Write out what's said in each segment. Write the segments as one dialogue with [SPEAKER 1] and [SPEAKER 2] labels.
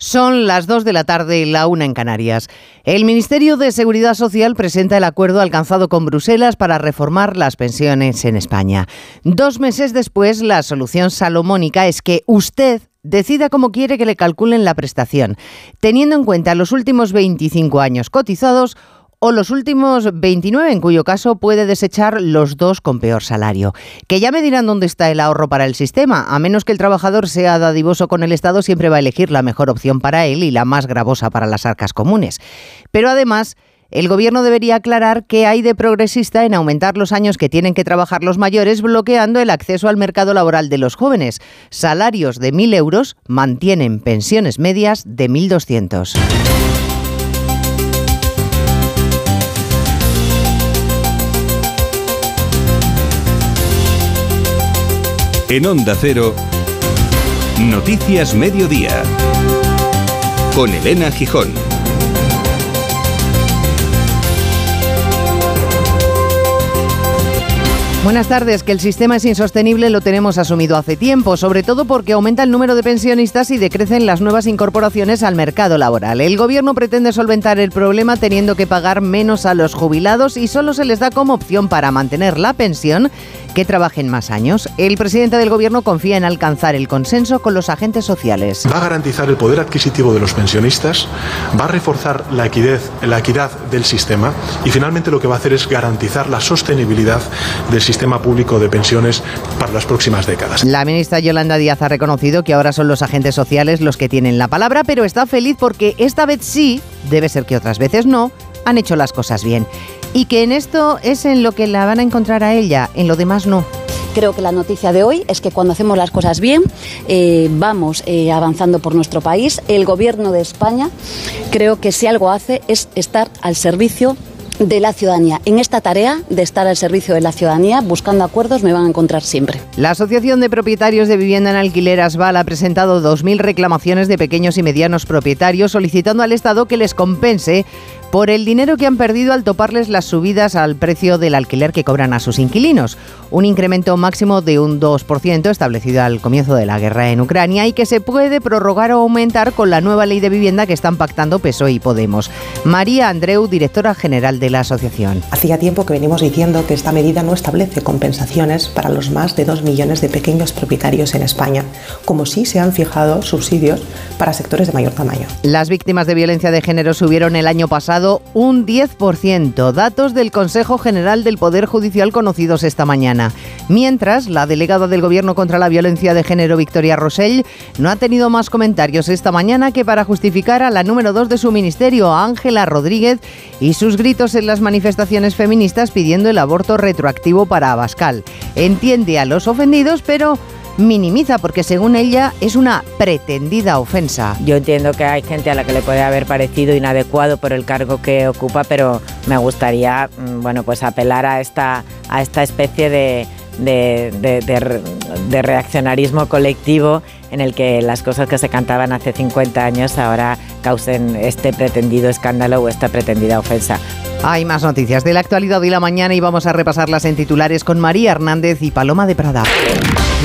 [SPEAKER 1] Son las 2 de la tarde y la una en Canarias. El Ministerio de Seguridad Social presenta el acuerdo alcanzado con Bruselas para reformar las pensiones en España. Dos meses después, la solución salomónica es que usted decida cómo quiere que le calculen la prestación, teniendo en cuenta los últimos 25 años cotizados o los últimos 29, en cuyo caso puede desechar los dos con peor salario. Que ya me dirán dónde está el ahorro para el sistema. A menos que el trabajador sea dadivoso con el Estado, siempre va a elegir la mejor opción para él y la más gravosa para las arcas comunes. Pero además... El gobierno debería aclarar qué hay de progresista en aumentar los años que tienen que trabajar los mayores, bloqueando el acceso al mercado laboral de los jóvenes. Salarios de 1.000 euros mantienen pensiones medias de 1.200.
[SPEAKER 2] En Onda Cero, Noticias Mediodía, con Elena Gijón.
[SPEAKER 1] Buenas tardes, que el sistema es insostenible lo tenemos asumido hace tiempo, sobre todo porque aumenta el número de pensionistas y decrecen las nuevas incorporaciones al mercado laboral. El gobierno pretende solventar el problema teniendo que pagar menos a los jubilados y solo se les da como opción para mantener la pensión que trabajen más años. El presidente del gobierno confía en alcanzar el consenso con los agentes sociales.
[SPEAKER 3] Va a garantizar el poder adquisitivo de los pensionistas, va a reforzar la equidad, la equidad del sistema y finalmente lo que va a hacer es garantizar la sostenibilidad del sistema público de pensiones para las próximas décadas.
[SPEAKER 1] La ministra Yolanda Díaz ha reconocido que ahora son los agentes sociales los que tienen la palabra, pero está feliz porque esta vez sí, debe ser que otras veces no, han hecho las cosas bien y que en esto es en lo que la van a encontrar a ella, en lo demás no.
[SPEAKER 4] Creo que la noticia de hoy es que cuando hacemos las cosas bien, eh, vamos eh, avanzando por nuestro país. El Gobierno de España creo que si algo hace es estar al servicio de la ciudadanía. En esta tarea de estar al servicio de la ciudadanía, buscando acuerdos, me van a encontrar siempre.
[SPEAKER 1] La Asociación de Propietarios de Vivienda en Alquiler Asval ha presentado 2.000 reclamaciones de pequeños y medianos propietarios solicitando al Estado que les compense por el dinero que han perdido al toparles las subidas al precio del alquiler que cobran a sus inquilinos, un incremento máximo de un 2% establecido al comienzo de la guerra en Ucrania y que se puede prorrogar o aumentar con la nueva ley de vivienda que están pactando PSOE y Podemos. María Andreu, directora general de la asociación.
[SPEAKER 5] Hacía tiempo que venimos diciendo que esta medida no establece compensaciones para los más de 2 millones de pequeños propietarios en España, como sí se han fijado subsidios para sectores de mayor tamaño.
[SPEAKER 1] Las víctimas de violencia de género subieron el año pasado un 10%, datos del Consejo General del Poder Judicial conocidos esta mañana. Mientras, la delegada del Gobierno contra la Violencia de Género, Victoria Rosell, no ha tenido más comentarios esta mañana que para justificar a la número 2 de su ministerio, Ángela Rodríguez, y sus gritos en las manifestaciones feministas pidiendo el aborto retroactivo para Abascal. Entiende a los ofendidos, pero minimiza porque según ella es una pretendida ofensa.
[SPEAKER 6] Yo entiendo que hay gente a la que le puede haber parecido inadecuado por el cargo que ocupa, pero me gustaría mm, bueno, pues apelar a esta, a esta especie de, de, reaccionarismo colectivo en el que las cosas que se cantaban hace 50 años ahora causen este pretendido escándalo o esta pretendida ofensa.
[SPEAKER 1] Hay más noticias de la actualidad de la mañana y vamos a repasarlas en titulares con María Hernández y Paloma de Prada.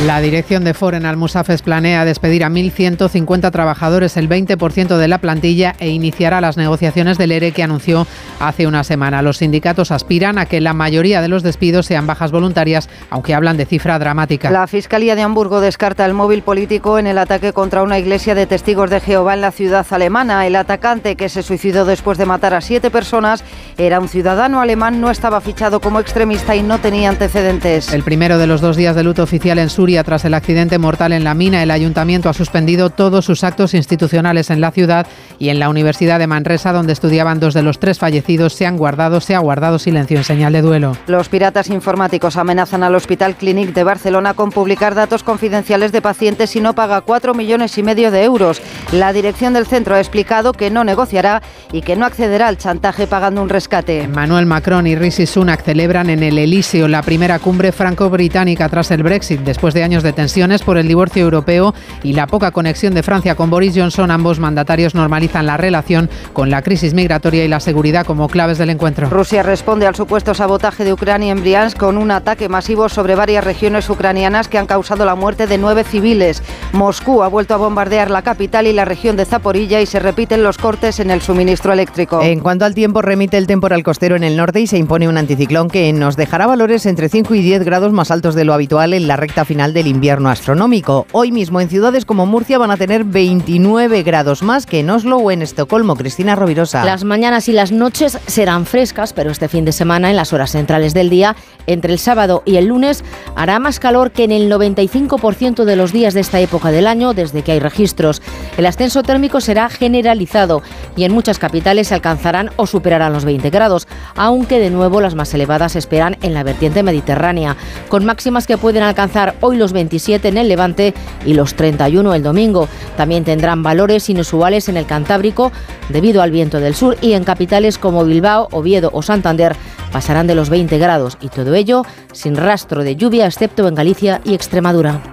[SPEAKER 7] La dirección de Foren Almusafes planea despedir a 1.150 trabajadores, el 20% de la plantilla, e iniciará las negociaciones del ERE que anunció hace una semana. Los sindicatos aspiran a que la mayoría de los despidos sean bajas voluntarias, aunque hablan de cifra dramática.
[SPEAKER 8] La Fiscalía de Hamburgo descarta el móvil político en el ataque contra una iglesia de testigos de Jehová en la ciudad alemana. El atacante, que se suicidó después de matar a siete personas, era un ciudadano alemán, no estaba fichado como extremista y no tenía antecedentes.
[SPEAKER 7] El primero de los dos días de luto oficial en su tras el accidente mortal en la mina, el ayuntamiento ha suspendido todos sus actos institucionales en la ciudad y en la Universidad de Manresa, donde estudiaban dos de los tres fallecidos, se han guardado, se ha guardado silencio en señal de duelo.
[SPEAKER 8] Los piratas informáticos amenazan al Hospital Clínic de Barcelona con publicar datos confidenciales de pacientes si no paga cuatro millones y medio de euros. La dirección del centro ha explicado que no negociará y que no accederá al chantaje pagando un rescate.
[SPEAKER 7] Manuel Macron y Rishi Sunak celebran en el Elíseo la primera cumbre franco-británica tras el Brexit, después después de años de tensiones por el divorcio europeo y la poca conexión de Francia con Boris Johnson, ambos mandatarios normalizan la relación con la crisis migratoria y la seguridad como claves del encuentro.
[SPEAKER 8] Rusia responde al supuesto sabotaje de Ucrania en Briansk con un ataque masivo sobre varias regiones ucranianas que han causado la muerte de nueve civiles. Moscú ha vuelto a bombardear la capital y la región de Zaporilla y se repiten los cortes en el suministro eléctrico.
[SPEAKER 1] En cuanto al tiempo, remite el temporal costero en el norte y se impone un anticiclón que nos dejará valores entre 5 y 10 grados más altos de lo habitual en la recta final del invierno astronómico. Hoy mismo en ciudades como Murcia van a tener 29 grados más que en Oslo o en Estocolmo. Cristina Rovirosa.
[SPEAKER 9] Las mañanas y las noches serán frescas, pero este fin de semana, en las horas centrales del día, entre el sábado y el lunes, hará más calor que en el 95% de los días de esta época del año desde que hay registros. El ascenso térmico será generalizado y en muchas capitales se alcanzarán o superarán los 20 grados, aunque de nuevo las más elevadas esperan en la vertiente mediterránea, con máximas que pueden alcanzar hoy los 27 en el Levante y los 31 el domingo. También tendrán valores inusuales en el Cantábrico debido al viento del sur y en capitales como Bilbao, Oviedo o Santander pasarán de los 20 grados y todo ello sin rastro de lluvia excepto en Galicia y Extremadura.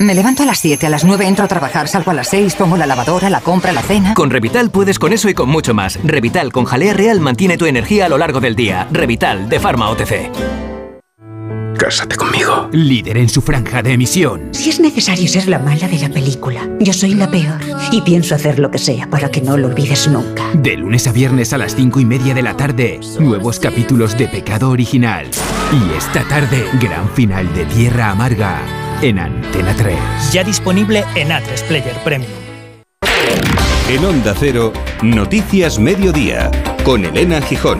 [SPEAKER 10] Me levanto a las 7, a las 9 entro a trabajar, salgo a las 6, pongo la lavadora, la compra, la cena.
[SPEAKER 11] Con Revital puedes con eso y con mucho más. Revital con jalea real mantiene tu energía a lo largo del día. Revital de Pharma OTC.
[SPEAKER 12] Cásate conmigo.
[SPEAKER 13] Líder en su franja de emisión.
[SPEAKER 14] Si es necesario ser la mala de la película, yo soy la peor. Y pienso hacer lo que sea para que no lo olvides nunca.
[SPEAKER 13] De lunes a viernes a las 5 y media de la tarde, nuevos capítulos de Pecado Original. Y esta tarde, gran final de Tierra Amarga en Antena 3.
[SPEAKER 15] Ya disponible en A3 Player Premium.
[SPEAKER 2] En Onda Cero, Noticias Mediodía, con Elena Gijón.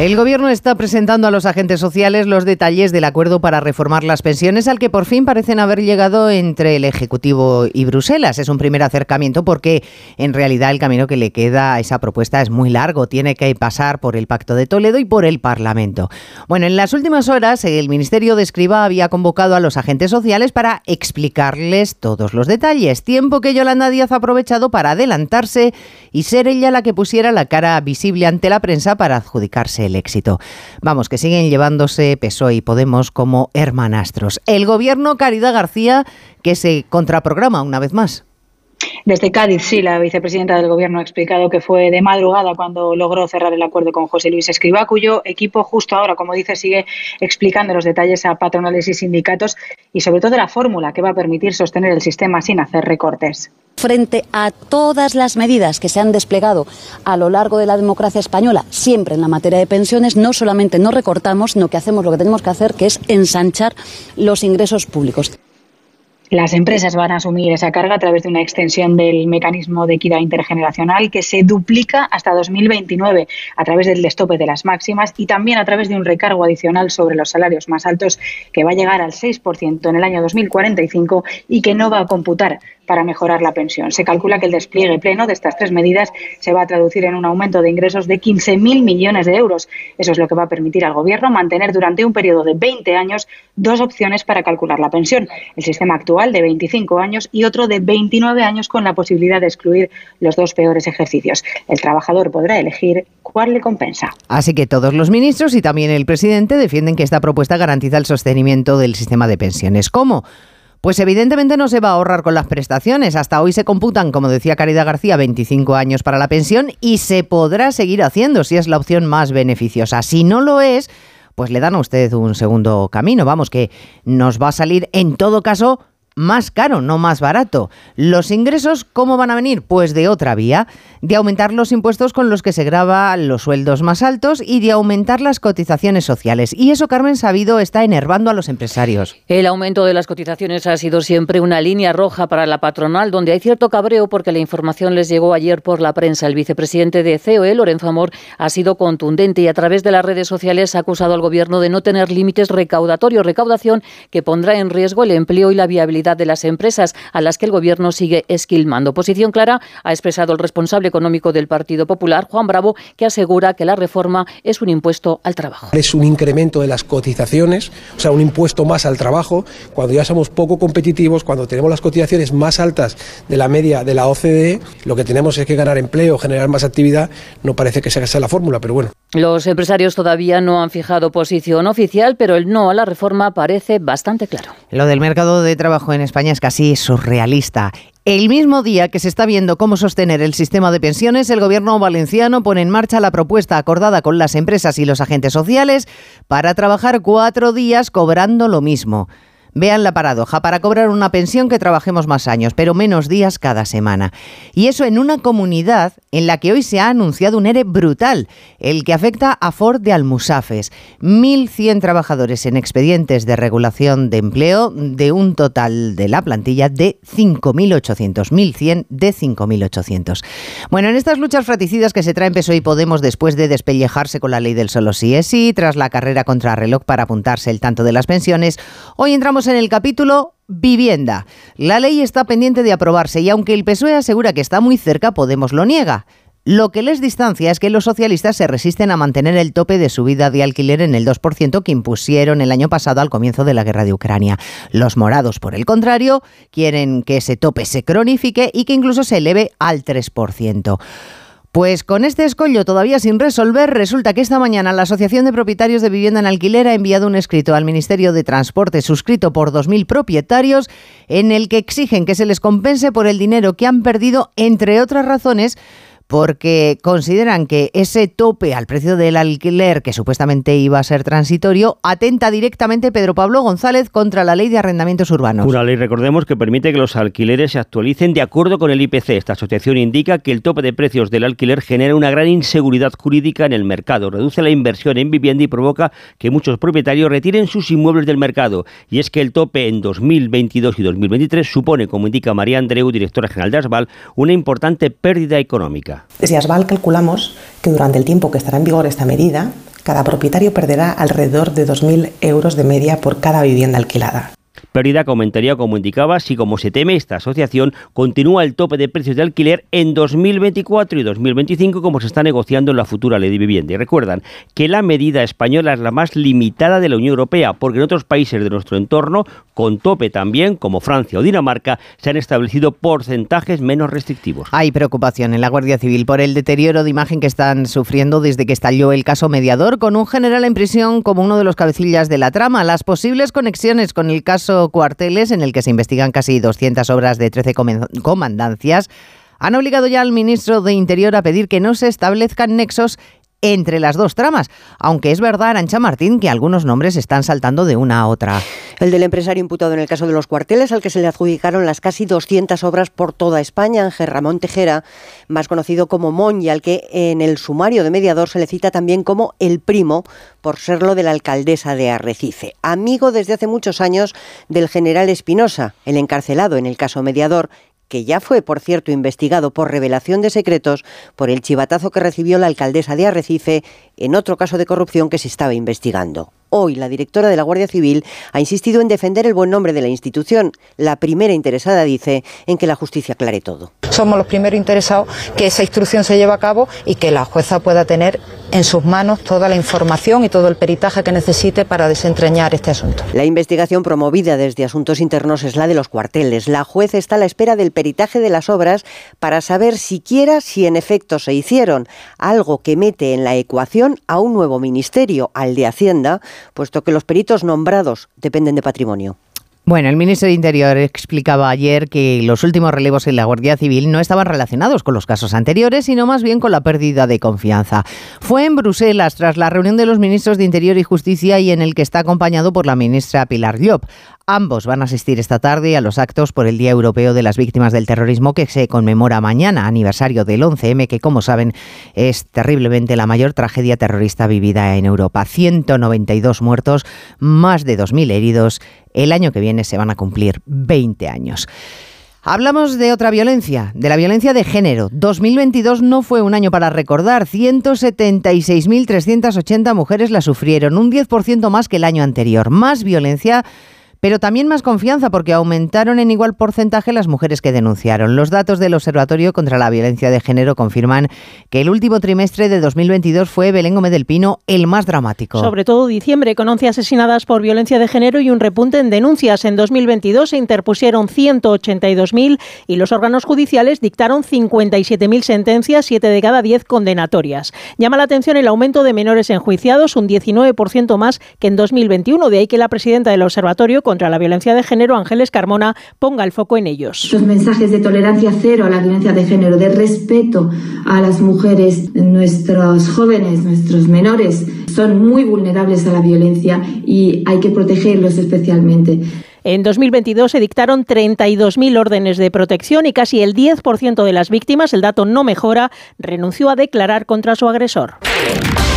[SPEAKER 1] El Gobierno está presentando a los agentes sociales los detalles del acuerdo para reformar las pensiones al que por fin parecen haber llegado entre el Ejecutivo y Bruselas. Es un primer acercamiento porque en realidad el camino que le queda a esa propuesta es muy largo. Tiene que pasar por el Pacto de Toledo y por el Parlamento. Bueno, en las últimas horas el Ministerio de Escriba había convocado a los agentes sociales para explicarles todos los detalles. Tiempo que Yolanda Díaz ha aprovechado para adelantarse y ser ella la que pusiera la cara visible ante la prensa para adjudicarse éxito. Vamos, que siguen llevándose PSOE y Podemos como hermanastros. El gobierno Caridad García que se contraprograma una vez más.
[SPEAKER 16] Desde Cádiz, sí, la vicepresidenta del Gobierno ha explicado que fue de madrugada cuando logró cerrar el acuerdo con José Luis Escribá, cuyo equipo justo ahora, como dice, sigue explicando los detalles a patronales y sindicatos y sobre todo la fórmula que va a permitir sostener el sistema sin hacer recortes
[SPEAKER 4] frente a todas las medidas que se han desplegado a lo largo de la democracia española, siempre en la materia de pensiones, no solamente no recortamos, sino que hacemos lo que tenemos que hacer, que es ensanchar los ingresos públicos.
[SPEAKER 16] Las empresas van a asumir esa carga a través de una extensión del mecanismo de equidad intergeneracional que se duplica hasta 2029 a través del destope de las máximas y también a través de un recargo adicional sobre los salarios más altos que va a llegar al 6% en el año 2045 y que no va a computar para mejorar la pensión. Se calcula que el despliegue pleno de estas tres medidas se va a traducir en un aumento de ingresos de 15.000 millones de euros. Eso es lo que va a permitir al Gobierno mantener durante un periodo de 20 años dos opciones para calcular la pensión. El sistema actual de 25 años y otro de 29 años con la posibilidad de excluir los dos peores ejercicios. El trabajador podrá elegir cuál le compensa.
[SPEAKER 1] Así que todos los ministros y también el presidente defienden que esta propuesta garantiza el sostenimiento del sistema de pensiones. ¿Cómo? Pues evidentemente no se va a ahorrar con las prestaciones. Hasta hoy se computan, como decía Caridad García, 25 años para la pensión y se podrá seguir haciendo si es la opción más beneficiosa. Si no lo es, pues le dan a usted un segundo camino. Vamos, que nos va a salir en todo caso más caro, no más barato. Los ingresos, ¿cómo van a venir? Pues de otra vía, de aumentar los impuestos con los que se graba los sueldos más altos y de aumentar las cotizaciones sociales. Y eso, Carmen Sabido, está enervando a los empresarios.
[SPEAKER 17] El aumento de las cotizaciones ha sido siempre una línea roja para la patronal, donde hay cierto cabreo porque la información les llegó ayer por la prensa. El vicepresidente de COE, Lorenzo Amor, ha sido contundente y a través de las redes sociales ha acusado al gobierno de no tener límites recaudatorios, recaudación que pondrá en riesgo el empleo y la viabilidad de las empresas a las que el Gobierno sigue esquilmando. Posición clara ha expresado el responsable económico del Partido Popular, Juan Bravo, que asegura que la reforma es un impuesto al trabajo.
[SPEAKER 18] Es un incremento de las cotizaciones, o sea, un impuesto más al trabajo, cuando ya somos poco competitivos, cuando tenemos las cotizaciones más altas de la media de la OCDE, lo que tenemos es que ganar empleo, generar más actividad, no parece que sea esa la fórmula, pero bueno.
[SPEAKER 17] Los empresarios todavía no han fijado posición oficial, pero el no a la reforma parece bastante claro.
[SPEAKER 1] Lo del mercado de trabajo en España es casi surrealista. El mismo día que se está viendo cómo sostener el sistema de pensiones, el gobierno valenciano pone en marcha la propuesta acordada con las empresas y los agentes sociales para trabajar cuatro días cobrando lo mismo. Vean la paradoja, para cobrar una pensión que trabajemos más años, pero menos días cada semana. Y eso en una comunidad en la que hoy se ha anunciado un ERE brutal, el que afecta a Ford de Almusafes. 1.100 trabajadores en expedientes de regulación de empleo de un total de la plantilla de 5.800. 1.100 de 5.800. Bueno, en estas luchas fraticidas que se traen PSOE y Podemos después de despellejarse con la ley del solo sí es sí, tras la carrera contra reloj para apuntarse el tanto de las pensiones, hoy entramos en el capítulo vivienda. La ley está pendiente de aprobarse y aunque el PSOE asegura que está muy cerca, Podemos lo niega. Lo que les distancia es que los socialistas se resisten a mantener el tope de subida de alquiler en el 2% que impusieron el año pasado al comienzo de la guerra de Ucrania. Los morados, por el contrario, quieren que ese tope se cronifique y que incluso se eleve al 3%. Pues con este escollo todavía sin resolver, resulta que esta mañana la Asociación de Propietarios de Vivienda en Alquiler ha enviado un escrito al Ministerio de Transporte suscrito por 2.000 propietarios en el que exigen que se les compense por el dinero que han perdido, entre otras razones, porque consideran que ese tope al precio del alquiler, que supuestamente iba a ser transitorio, atenta directamente Pedro Pablo González contra la ley de arrendamientos urbanos.
[SPEAKER 19] Una ley, recordemos, que permite que los alquileres se actualicen de acuerdo con el IPC. Esta asociación indica que el tope de precios del alquiler genera una gran inseguridad jurídica en el mercado, reduce la inversión en vivienda y provoca que muchos propietarios retiren sus inmuebles del mercado. Y es que el tope en 2022 y 2023 supone, como indica María Andreu, directora general de Asval, una importante pérdida económica.
[SPEAKER 5] Desde Asval calculamos que durante el tiempo que estará en vigor esta medida, cada propietario perderá alrededor de 2.000 euros de media por cada vivienda alquilada
[SPEAKER 19] pérdida que aumentaría, como indicaba, si como se teme esta asociación continúa el tope de precios de alquiler en 2024 y 2025 como se está negociando en la futura ley de vivienda. Y recuerdan que la medida española es la más limitada de la Unión Europea porque en otros países de nuestro entorno, con tope también, como Francia o Dinamarca, se han establecido porcentajes menos restrictivos.
[SPEAKER 1] Hay preocupación en la Guardia Civil por el deterioro de imagen que están sufriendo desde que estalló el caso mediador, con un general en prisión como uno de los cabecillas de la trama. Las posibles conexiones con el caso Cuarteles, en el que se investigan casi 200 obras de 13 comandancias, han obligado ya al ministro de Interior a pedir que no se establezcan nexos entre las dos tramas, aunque es verdad, Arancha Martín, que algunos nombres están saltando de una a otra.
[SPEAKER 20] El del empresario imputado en el caso de los cuarteles, al que se le adjudicaron las casi 200 obras por toda España, Ángel Ramón Tejera, más conocido como Mon, y al que en el sumario de mediador se le cita también como el primo, por serlo de la alcaldesa de Arrecife. Amigo desde hace muchos años del general Espinosa, el encarcelado en el caso mediador, que ya fue, por cierto, investigado por revelación de secretos por el chivatazo que recibió la alcaldesa de Arrecife en otro caso de corrupción que se estaba investigando. Hoy la directora de la Guardia Civil ha insistido en defender el buen nombre de la institución. La primera interesada dice en que la justicia aclare todo.
[SPEAKER 21] Somos los primeros interesados que esa instrucción se lleve a cabo y que la jueza pueda tener en sus manos toda la información y todo el peritaje que necesite para desentrañar este asunto.
[SPEAKER 20] La investigación promovida desde Asuntos Internos es la de los cuarteles. La jueza está a la espera del peritaje de las obras para saber siquiera si en efecto se hicieron, algo que mete en la ecuación a un nuevo ministerio, al de Hacienda, puesto que los peritos nombrados dependen de patrimonio.
[SPEAKER 1] Bueno, el ministro de Interior explicaba ayer que los últimos relevos en la Guardia Civil no estaban relacionados con los casos anteriores, sino más bien con la pérdida de confianza. Fue en Bruselas tras la reunión de los ministros de Interior y Justicia y en el que está acompañado por la ministra Pilar Llop. Ambos van a asistir esta tarde a los actos por el Día Europeo de las Víctimas del Terrorismo que se conmemora mañana, aniversario del 11M, que como saben es terriblemente la mayor tragedia terrorista vivida en Europa. 192 muertos, más de 2.000 heridos. El año que viene se van a cumplir 20 años. Hablamos de otra violencia, de la violencia de género. 2022 no fue un año para recordar. 176.380 mujeres la sufrieron, un 10% más que el año anterior. Más violencia pero también más confianza porque aumentaron en igual porcentaje las mujeres que denunciaron. Los datos del Observatorio contra la Violencia de Género confirman que el último trimestre de 2022 fue Belén Gómez del Pino el más dramático.
[SPEAKER 17] Sobre todo diciembre, con 11 asesinadas por violencia de género y un repunte en denuncias. En 2022 se interpusieron 182.000 y los órganos judiciales dictaron 57.000 sentencias, 7 de cada 10 condenatorias. Llama la atención el aumento de menores enjuiciados, un 19% más que en 2021. De ahí que la presidenta del Observatorio contra la violencia de género, Ángeles Carmona, ponga el foco en ellos.
[SPEAKER 22] Los mensajes de tolerancia cero a la violencia de género, de respeto a las mujeres, nuestros jóvenes, nuestros menores, son muy vulnerables a la violencia y hay que protegerlos especialmente.
[SPEAKER 17] En 2022 se dictaron 32.000 órdenes de protección y casi el 10% de las víctimas, el dato no mejora, renunció a declarar contra su agresor.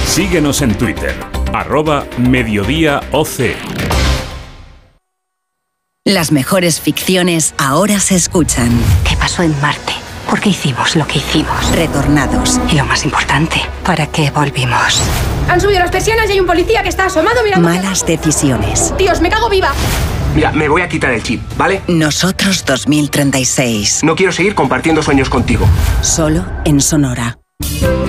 [SPEAKER 23] Síguenos en Twitter, arroba mediodíaoc.
[SPEAKER 24] Las mejores ficciones ahora se escuchan.
[SPEAKER 25] ¿Qué pasó en Marte? ¿Por qué hicimos lo que hicimos?
[SPEAKER 24] Retornados.
[SPEAKER 25] Y lo más importante, ¿para qué volvimos?
[SPEAKER 26] Han subido las persianas y hay un policía que está asomado mirando.
[SPEAKER 24] Malas decisiones.
[SPEAKER 26] Dios, me cago viva.
[SPEAKER 27] Mira, me voy a quitar el chip, ¿vale?
[SPEAKER 24] Nosotros 2036.
[SPEAKER 27] No quiero seguir compartiendo sueños contigo.
[SPEAKER 24] Solo en Sonora.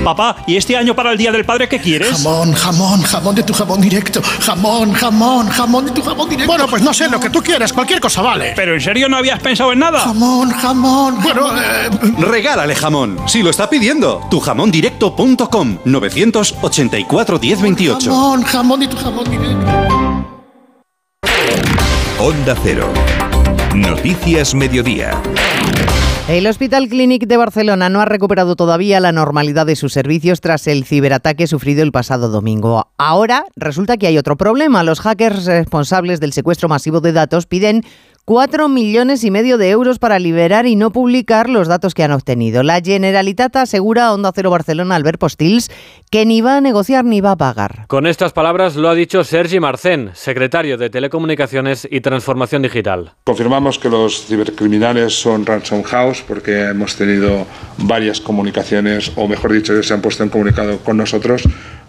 [SPEAKER 28] Papá, ¿y este año para el Día del Padre qué quieres?
[SPEAKER 29] Jamón, jamón, jamón de tu jamón directo. Jamón, jamón, jamón de tu jamón directo.
[SPEAKER 28] Bueno, pues no sé, lo que tú quieras, cualquier cosa vale. ¿Pero en serio no habías pensado en nada?
[SPEAKER 29] Jamón, jamón. Bueno, eh...
[SPEAKER 13] Regálale jamón. Si lo está pidiendo. Tujamondirecto.com 984 1028.
[SPEAKER 29] Jamón, jamón de tu jamón directo.
[SPEAKER 30] Onda Cero. Noticias Mediodía.
[SPEAKER 1] El Hospital Clínic de Barcelona no ha recuperado todavía la normalidad de sus servicios tras el ciberataque sufrido el pasado domingo. Ahora resulta que hay otro problema. Los hackers responsables del secuestro masivo de datos piden 4 millones y medio de euros para liberar y no publicar los datos que han obtenido. La Generalitat asegura a Onda Cero Barcelona Albert Postils que ni va a negociar ni va a pagar.
[SPEAKER 31] Con estas palabras lo ha dicho Sergi Marcén, secretario de Telecomunicaciones y Transformación Digital.
[SPEAKER 32] Confirmamos que los cibercriminales son Ransom House porque hemos tenido varias comunicaciones, o mejor dicho, se han puesto en comunicado con nosotros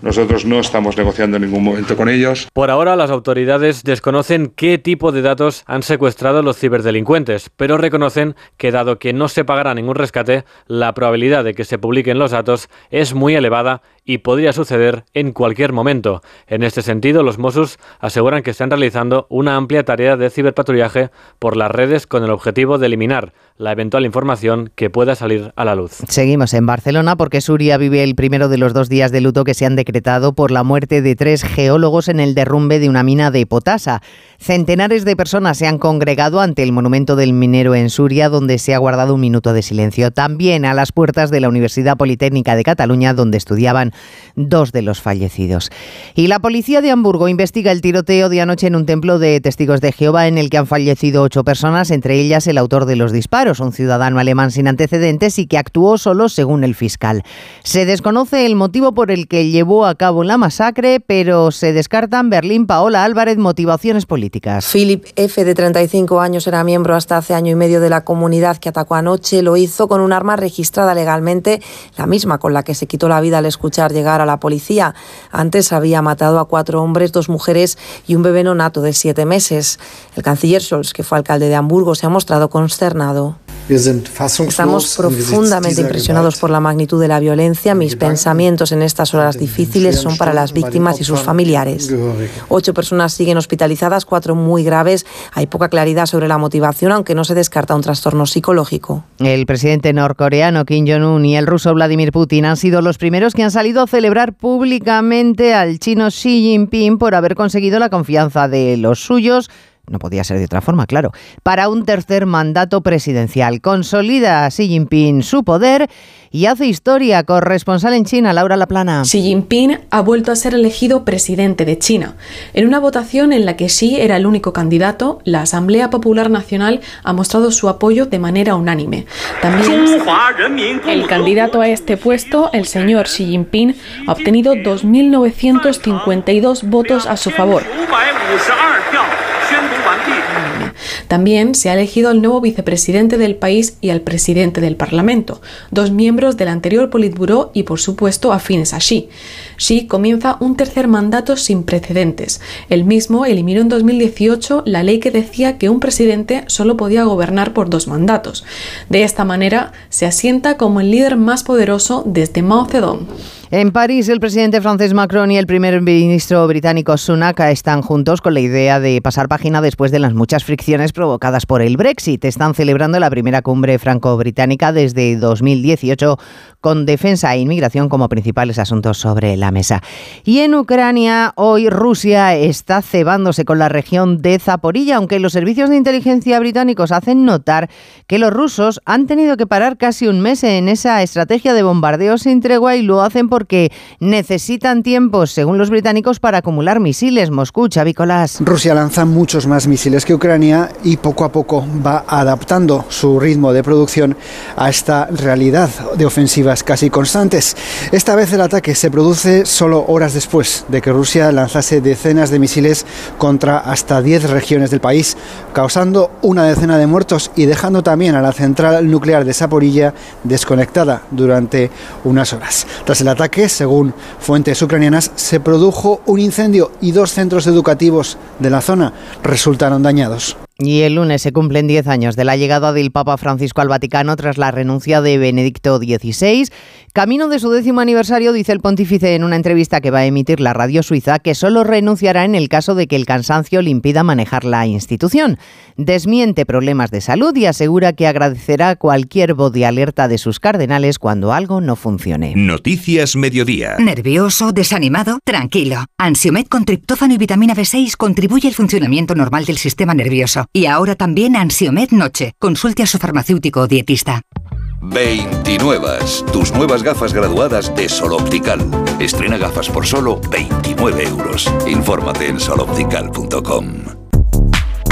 [SPEAKER 32] nosotros no estamos negociando en ningún momento con ellos.
[SPEAKER 31] Por ahora, las autoridades desconocen qué tipo de datos han secuestrado los ciberdelincuentes, pero reconocen que dado que no se pagará ningún rescate, la probabilidad de que se publiquen los datos es muy elevada y podría suceder en cualquier momento. En este sentido, los Mossos aseguran que están realizando una amplia tarea de ciberpatrullaje por las redes con el objetivo de eliminar la eventual información que pueda salir a la luz.
[SPEAKER 1] Seguimos en Barcelona porque Suria vive el primero de los dos días de luto que se han decretado por la muerte de tres geólogos en el derrumbe de una mina de potasa. Centenares de personas se han congregado ante el monumento del minero en Suria donde se ha guardado un minuto de silencio. También a las puertas de la Universidad Politécnica de Cataluña donde estudiaban dos de los fallecidos. Y la policía de Hamburgo investiga el tiroteo de anoche en un templo de testigos de Jehová en el que han fallecido ocho personas, entre ellas el autor de los disparos un ciudadano alemán sin antecedentes y que actuó solo según el fiscal. Se desconoce el motivo por el que llevó a cabo la masacre, pero se descartan Berlín Paola Álvarez motivaciones políticas.
[SPEAKER 33] Philip F., de 35 años, era miembro hasta hace año y medio de la comunidad que atacó anoche. Lo hizo con un arma registrada legalmente, la misma con la que se quitó la vida al escuchar llegar a la policía. Antes había matado a cuatro hombres, dos mujeres y un bebé nonato de siete meses. El canciller Scholz, que fue alcalde de Hamburgo, se ha mostrado consternado. Estamos profundamente impresionados por la magnitud de la violencia. Mis pensamientos en estas horas difíciles son para las víctimas y sus familiares. Ocho personas siguen hospitalizadas, cuatro muy graves. Hay poca claridad sobre la motivación, aunque no se descarta un trastorno psicológico.
[SPEAKER 1] El presidente norcoreano Kim Jong-un y el ruso Vladimir Putin han sido los primeros que han salido a celebrar públicamente al chino Xi Jinping por haber conseguido la confianza de los suyos no podía ser de otra forma, claro, para un tercer mandato presidencial. Consolida Xi Jinping su poder y hace historia. Corresponsal en China, Laura Laplana.
[SPEAKER 34] Xi Jinping ha vuelto a ser elegido presidente de China. En una votación en la que Xi era el único candidato, la Asamblea Popular Nacional ha mostrado su apoyo de manera unánime. También el candidato a este puesto, el señor Xi Jinping, ha obtenido 2.952 votos a su favor. También se ha elegido al nuevo vicepresidente del país y al presidente del Parlamento, dos miembros del anterior Politburó y, por supuesto, afines a Xi. Xi comienza un tercer mandato sin precedentes. El mismo eliminó en 2018 la ley que decía que un presidente solo podía gobernar por dos mandatos. De esta manera, se asienta como el líder más poderoso desde Mao Zedong.
[SPEAKER 1] En París, el presidente francés Macron y el primer ministro británico Sunak están juntos con la idea de pasar página después de las muchas fricciones provocadas por el Brexit. Están celebrando la primera cumbre franco-británica desde 2018 con defensa e inmigración como principales asuntos sobre la mesa. Y en Ucrania, hoy Rusia está cebándose con la región de Zaporilla, aunque los servicios de inteligencia británicos hacen notar que los rusos han tenido que parar casi un mes en esa estrategia de bombardeo sin tregua y lo hacen porque necesitan tiempo, según los británicos, para acumular misiles. Moscú, Chavicolas.
[SPEAKER 35] Rusia lanza muchos más misiles que Ucrania y poco a poco va adaptando su ritmo de producción a esta realidad de casi constantes. Esta vez el ataque se produce solo horas después de que Rusia lanzase decenas de misiles contra hasta 10 regiones del país, causando una decena de muertos y dejando también a la central nuclear de Saporilla desconectada durante unas horas. Tras el ataque, según fuentes ucranianas, se produjo un incendio y dos centros educativos de la zona resultaron dañados.
[SPEAKER 1] Y el lunes se cumplen 10 años de la llegada del Papa Francisco al Vaticano tras la renuncia de Benedicto XVI. Camino de su décimo aniversario, dice el pontífice en una entrevista que va a emitir la radio suiza, que solo renunciará en el caso de que el cansancio le impida manejar la institución. Desmiente problemas de salud y asegura que agradecerá cualquier voz de alerta de sus cardenales cuando algo no funcione.
[SPEAKER 36] Noticias Mediodía.
[SPEAKER 24] ¿Nervioso? ¿Desanimado? Tranquilo. Ansiomed con triptófano y vitamina B6 contribuye al funcionamiento normal del sistema nervioso. Y ahora también Ansiomed Noche. Consulte a su farmacéutico o dietista.
[SPEAKER 36] 29. Tus nuevas gafas graduadas de Sol Optical. Estrena gafas por solo 29 euros. Infórmate en soloptical.com.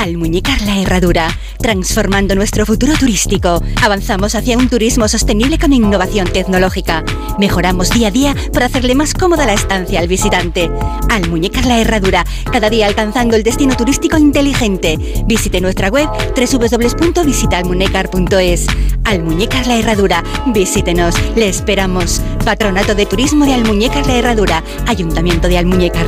[SPEAKER 37] Almuñicar la Herradura, transformando nuestro futuro turístico. Avanzamos hacia un turismo sostenible con innovación tecnológica. Mejoramos día a día para hacerle más cómoda la estancia al visitante. Almuñicar la Herradura, cada día alcanzando el destino turístico inteligente. Visite nuestra web www.visitaalmunecar.es. Almuñécar la Herradura, visítenos, le esperamos. Patronato de Turismo de Almuñécar la Herradura, Ayuntamiento de Almuñécar.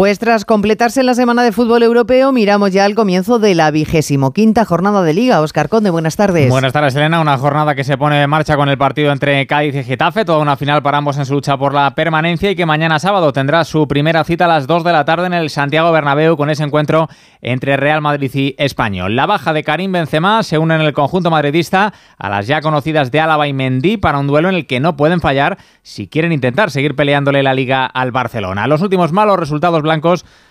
[SPEAKER 1] Pues tras completarse la semana de fútbol europeo, miramos ya al comienzo de la vigésimo quinta jornada de Liga. Oscar Conde, buenas tardes.
[SPEAKER 38] Buenas tardes, Elena. Una jornada que se pone en marcha con el partido entre Cádiz y Getafe, toda una final para ambos en su lucha por la permanencia y que mañana sábado tendrá su primera cita a las 2 de la tarde en el Santiago Bernabéu con ese encuentro entre Real Madrid y Español. La baja de Karim Benzema se une en el conjunto madridista a las ya conocidas de Álava y Mendy para un duelo en el que no pueden fallar si quieren intentar seguir peleándole la liga al Barcelona. Los últimos malos resultados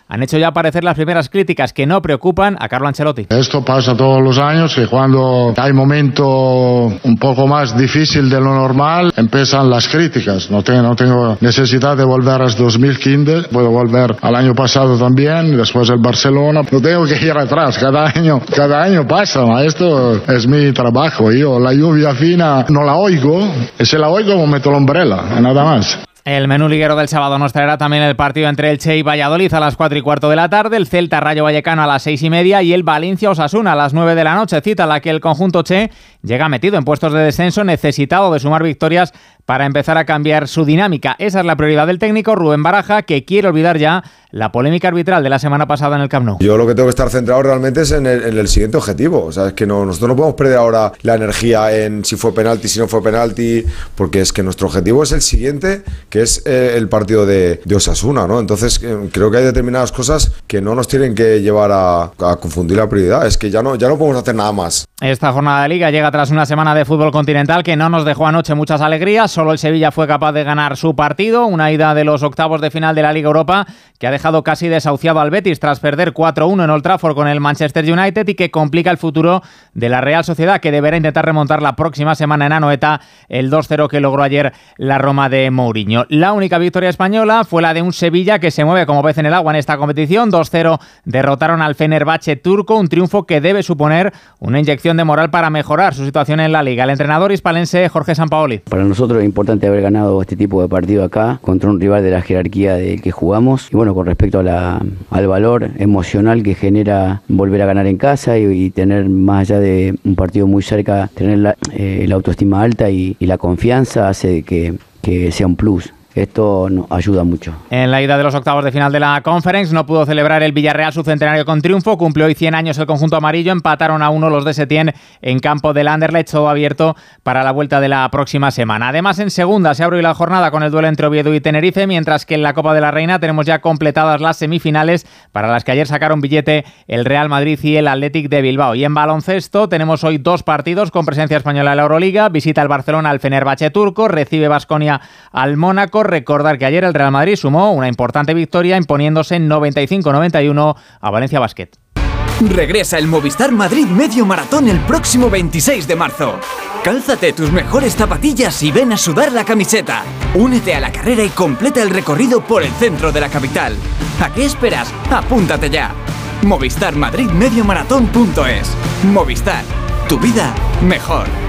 [SPEAKER 38] han hecho ya aparecer las primeras críticas que no preocupan a Carlo Ancelotti.
[SPEAKER 39] Esto pasa todos los años, que cuando hay momento un poco más difícil de lo normal, empiezan las críticas. No tengo, no tengo necesidad de volver a 2015, puedo volver al año pasado también, después el Barcelona. No tengo que ir atrás, cada año, cada año pasa, esto es mi trabajo. Yo la lluvia fina no la oigo, y si la oigo meto la umbrella, nada más.
[SPEAKER 38] El menú liguero del sábado nos traerá también el partido entre el Che y Valladolid a las 4 y cuarto de la tarde, el Celta Rayo Vallecano a las 6 y media y el Valencia Osasuna a las 9 de la noche, cita a la que el conjunto Che llega metido en puestos de descenso, necesitado de sumar victorias para empezar a cambiar su dinámica. Esa es la prioridad del técnico Rubén Baraja, que quiere olvidar ya la polémica arbitral de la semana pasada en el Camp Nou.
[SPEAKER 40] Yo lo que tengo que estar centrado realmente es en el, siguiente objetivo. O sea, es que no, nosotros no podemos perder ahora la energía en si fue penalti, si no fue penalti, porque es que nuestro objetivo es el siguiente, que es eh, el partido de, Osasuna, ¿no? Entonces eh, creo que hay determinadas cosas que no nos tienen que llevar a, a, confundir la prioridad. Es que ya no, ya no podemos hacer nada más.
[SPEAKER 38] Esta jornada de liga llega tras una semana de fútbol continental que no nos dejó anoche muchas alegrías. Solo el Sevilla fue capaz de ganar su partido, una ida de los octavos de final de la Liga Europa que ha dejado casi desahuciado al Betis tras perder 4-1 en Old Trafford con el Manchester United y que complica el futuro de la Real Sociedad, que deberá intentar remontar la próxima semana en Anoeta el 2-0 que logró ayer la Roma de Mourinho. La única victoria española fue la de un Sevilla que se mueve como pez en el agua en esta competición. 2-0 derrotaron al Fenerbahce turco, un triunfo que debe suponer una inyección de moral para mejorar su situación en la liga. El entrenador hispalense Jorge Sampaoli.
[SPEAKER 41] Para nosotros importante haber ganado este tipo de partido acá contra un rival de la jerarquía del que jugamos. Y bueno, con respecto al valor emocional que genera volver a ganar en casa y, tener más allá de un partido muy cerca, tener la, eh, autoestima alta y, la confianza hace que, que sea un plus esto nos ayuda mucho.
[SPEAKER 38] En la ida de los octavos de final de la Conference no pudo celebrar el Villarreal su centenario con triunfo, cumplió hoy 100 años el conjunto amarillo, empataron a uno los de Setién en campo del Anderlecht, todo abierto para la vuelta de la próxima semana. Además, en segunda se abre la jornada con el duelo entre Oviedo y Tenerife, mientras que en la Copa de la Reina tenemos ya completadas las semifinales para las que ayer sacaron billete el Real Madrid y el Athletic de Bilbao. Y en baloncesto tenemos hoy dos partidos con presencia española en la Euroliga, visita el Barcelona al Fenerbahce turco, recibe Basconia al Mónaco, recordar que ayer el Real Madrid sumó una importante victoria imponiéndose 95-91 a Valencia Basket.
[SPEAKER 42] Regresa el Movistar Madrid Medio Maratón el próximo 26 de marzo. Cálzate tus mejores zapatillas y ven a sudar la camiseta. Únete a la carrera y completa el recorrido por el centro de la capital. ¿A qué esperas? Apúntate ya. Movistar Madrid Medio Maratón.es. Movistar. Tu vida mejor.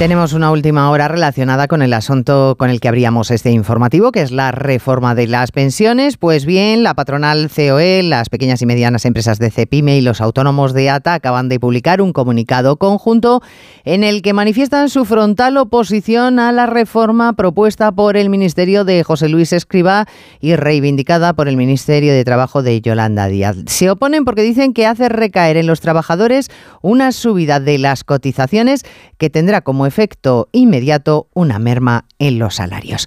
[SPEAKER 1] Tenemos una última hora relacionada con el asunto con el que abríamos este informativo, que es la reforma de las pensiones. Pues bien, la patronal COE, las pequeñas y medianas empresas de CEPIME y los autónomos de ATA acaban de publicar un comunicado conjunto en el que manifiestan su frontal oposición a la reforma propuesta por el Ministerio de José Luis Escriba y reivindicada por el Ministerio de Trabajo de Yolanda Díaz. Se oponen porque dicen que hace recaer en los trabajadores una subida de las cotizaciones que tendrá como efecto inmediato una merma en los salarios.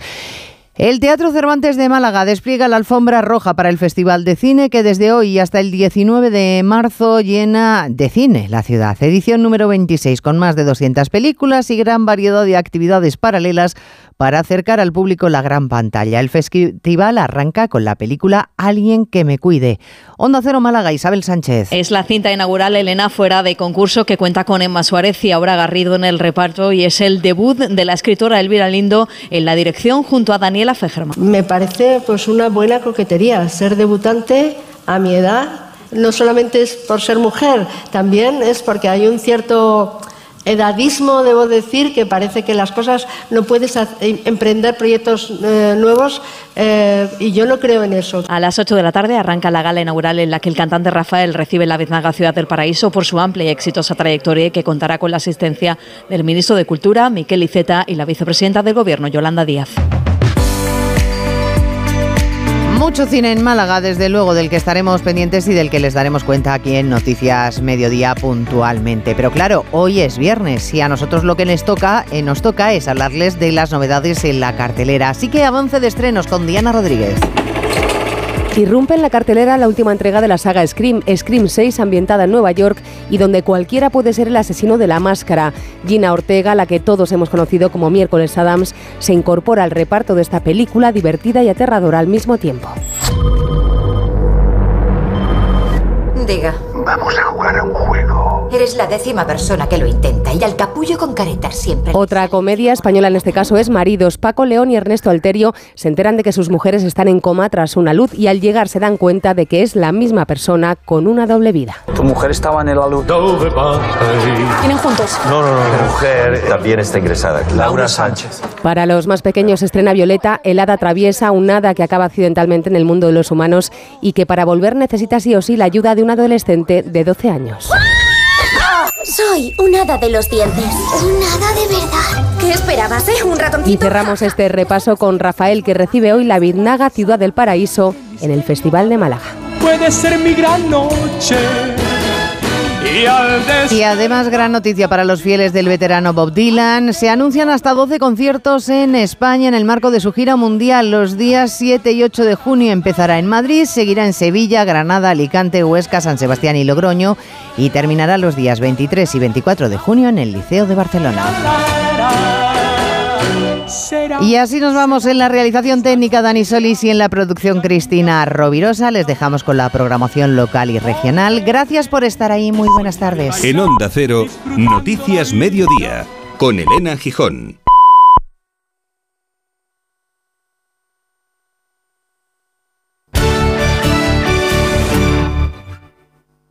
[SPEAKER 1] El Teatro Cervantes de Málaga despliega la alfombra roja para el Festival de Cine que desde hoy hasta el 19 de marzo llena de cine la ciudad. Edición número 26 con más de 200 películas y gran variedad de actividades paralelas para acercar al público la gran pantalla. El festival arranca con la película Alguien que me cuide. Onda Cero Málaga, Isabel Sánchez.
[SPEAKER 43] Es la cinta inaugural Elena fuera de concurso que cuenta con Emma Suárez y Aura Garrido en el reparto y es el debut de la escritora Elvira Lindo en la dirección junto a Daniela Fejerman.
[SPEAKER 44] Me parece pues una buena coquetería ser debutante a mi edad. No solamente es por ser mujer, también es porque hay un cierto edadismo, debo decir, que parece que las cosas no puedes em, emprender proyectos eh, nuevos eh, y yo no creo en eso.
[SPEAKER 43] A las 8 de la tarde arranca la gala inaugural en la que el cantante Rafael recibe la Biznaga Ciudad del Paraíso por su amplia y exitosa trayectoria que contará con la asistencia del ministro de Cultura, Miquel Iceta, y la vicepresidenta del Gobierno, Yolanda Díaz.
[SPEAKER 1] Mucho cine en Málaga, desde luego, del que estaremos pendientes y del que les daremos cuenta aquí en Noticias Mediodía puntualmente. Pero claro, hoy es viernes y a nosotros lo que les toca, eh, nos toca es hablarles de las novedades en la cartelera. Así que avance de estrenos con Diana Rodríguez.
[SPEAKER 45] Irrumpe en la cartelera la última entrega de la saga Scream, Scream 6, ambientada en Nueva York y donde cualquiera puede ser el asesino de la máscara. Gina Ortega, la que todos hemos conocido como Miércoles Adams, se incorpora al reparto de esta película divertida y aterradora al mismo tiempo.
[SPEAKER 46] Diga.
[SPEAKER 47] Vamos a jugar a un.
[SPEAKER 46] Eres la décima persona que lo intenta y al capullo con caretas siempre.
[SPEAKER 45] Otra comedia española en este caso es Maridos. Paco León y Ernesto Alterio se enteran de que sus mujeres están en coma tras una luz y al llegar se dan cuenta de que es la misma persona con una doble vida.
[SPEAKER 48] Tu mujer estaba en la luz.
[SPEAKER 45] ¿Tienen juntos?
[SPEAKER 48] No, no, no. Mi mujer también está ingresada. Laura Sánchez.
[SPEAKER 45] Para los más pequeños estrena Violeta, el hada traviesa un hada que acaba accidentalmente en el mundo de los humanos y que para volver necesita sí o sí la ayuda de un adolescente de 12 años.
[SPEAKER 46] Soy un hada de los dientes. Un hada de verdad. ¿Qué esperabas, eh? Un
[SPEAKER 45] Y
[SPEAKER 46] ratoncito.
[SPEAKER 45] cerramos este repaso con Rafael que recibe hoy la Biznaga Ciudad del Paraíso en el Festival de Málaga.
[SPEAKER 48] Puede ser mi gran noche.
[SPEAKER 1] Y además, gran noticia para los fieles del veterano Bob Dylan. Se anuncian hasta 12 conciertos en España en el marco de su gira mundial. Los días 7 y 8 de junio empezará en Madrid, seguirá en Sevilla, Granada, Alicante, Huesca, San Sebastián y Logroño y terminará los días 23 y 24 de junio en el Liceo de Barcelona. Y así nos vamos en la realización técnica Dani Solís y en la producción Cristina Rovirosa. Les dejamos con la programación local y regional. Gracias por estar ahí. Muy buenas tardes.
[SPEAKER 30] En Onda Cero, Noticias Mediodía, con Elena Gijón.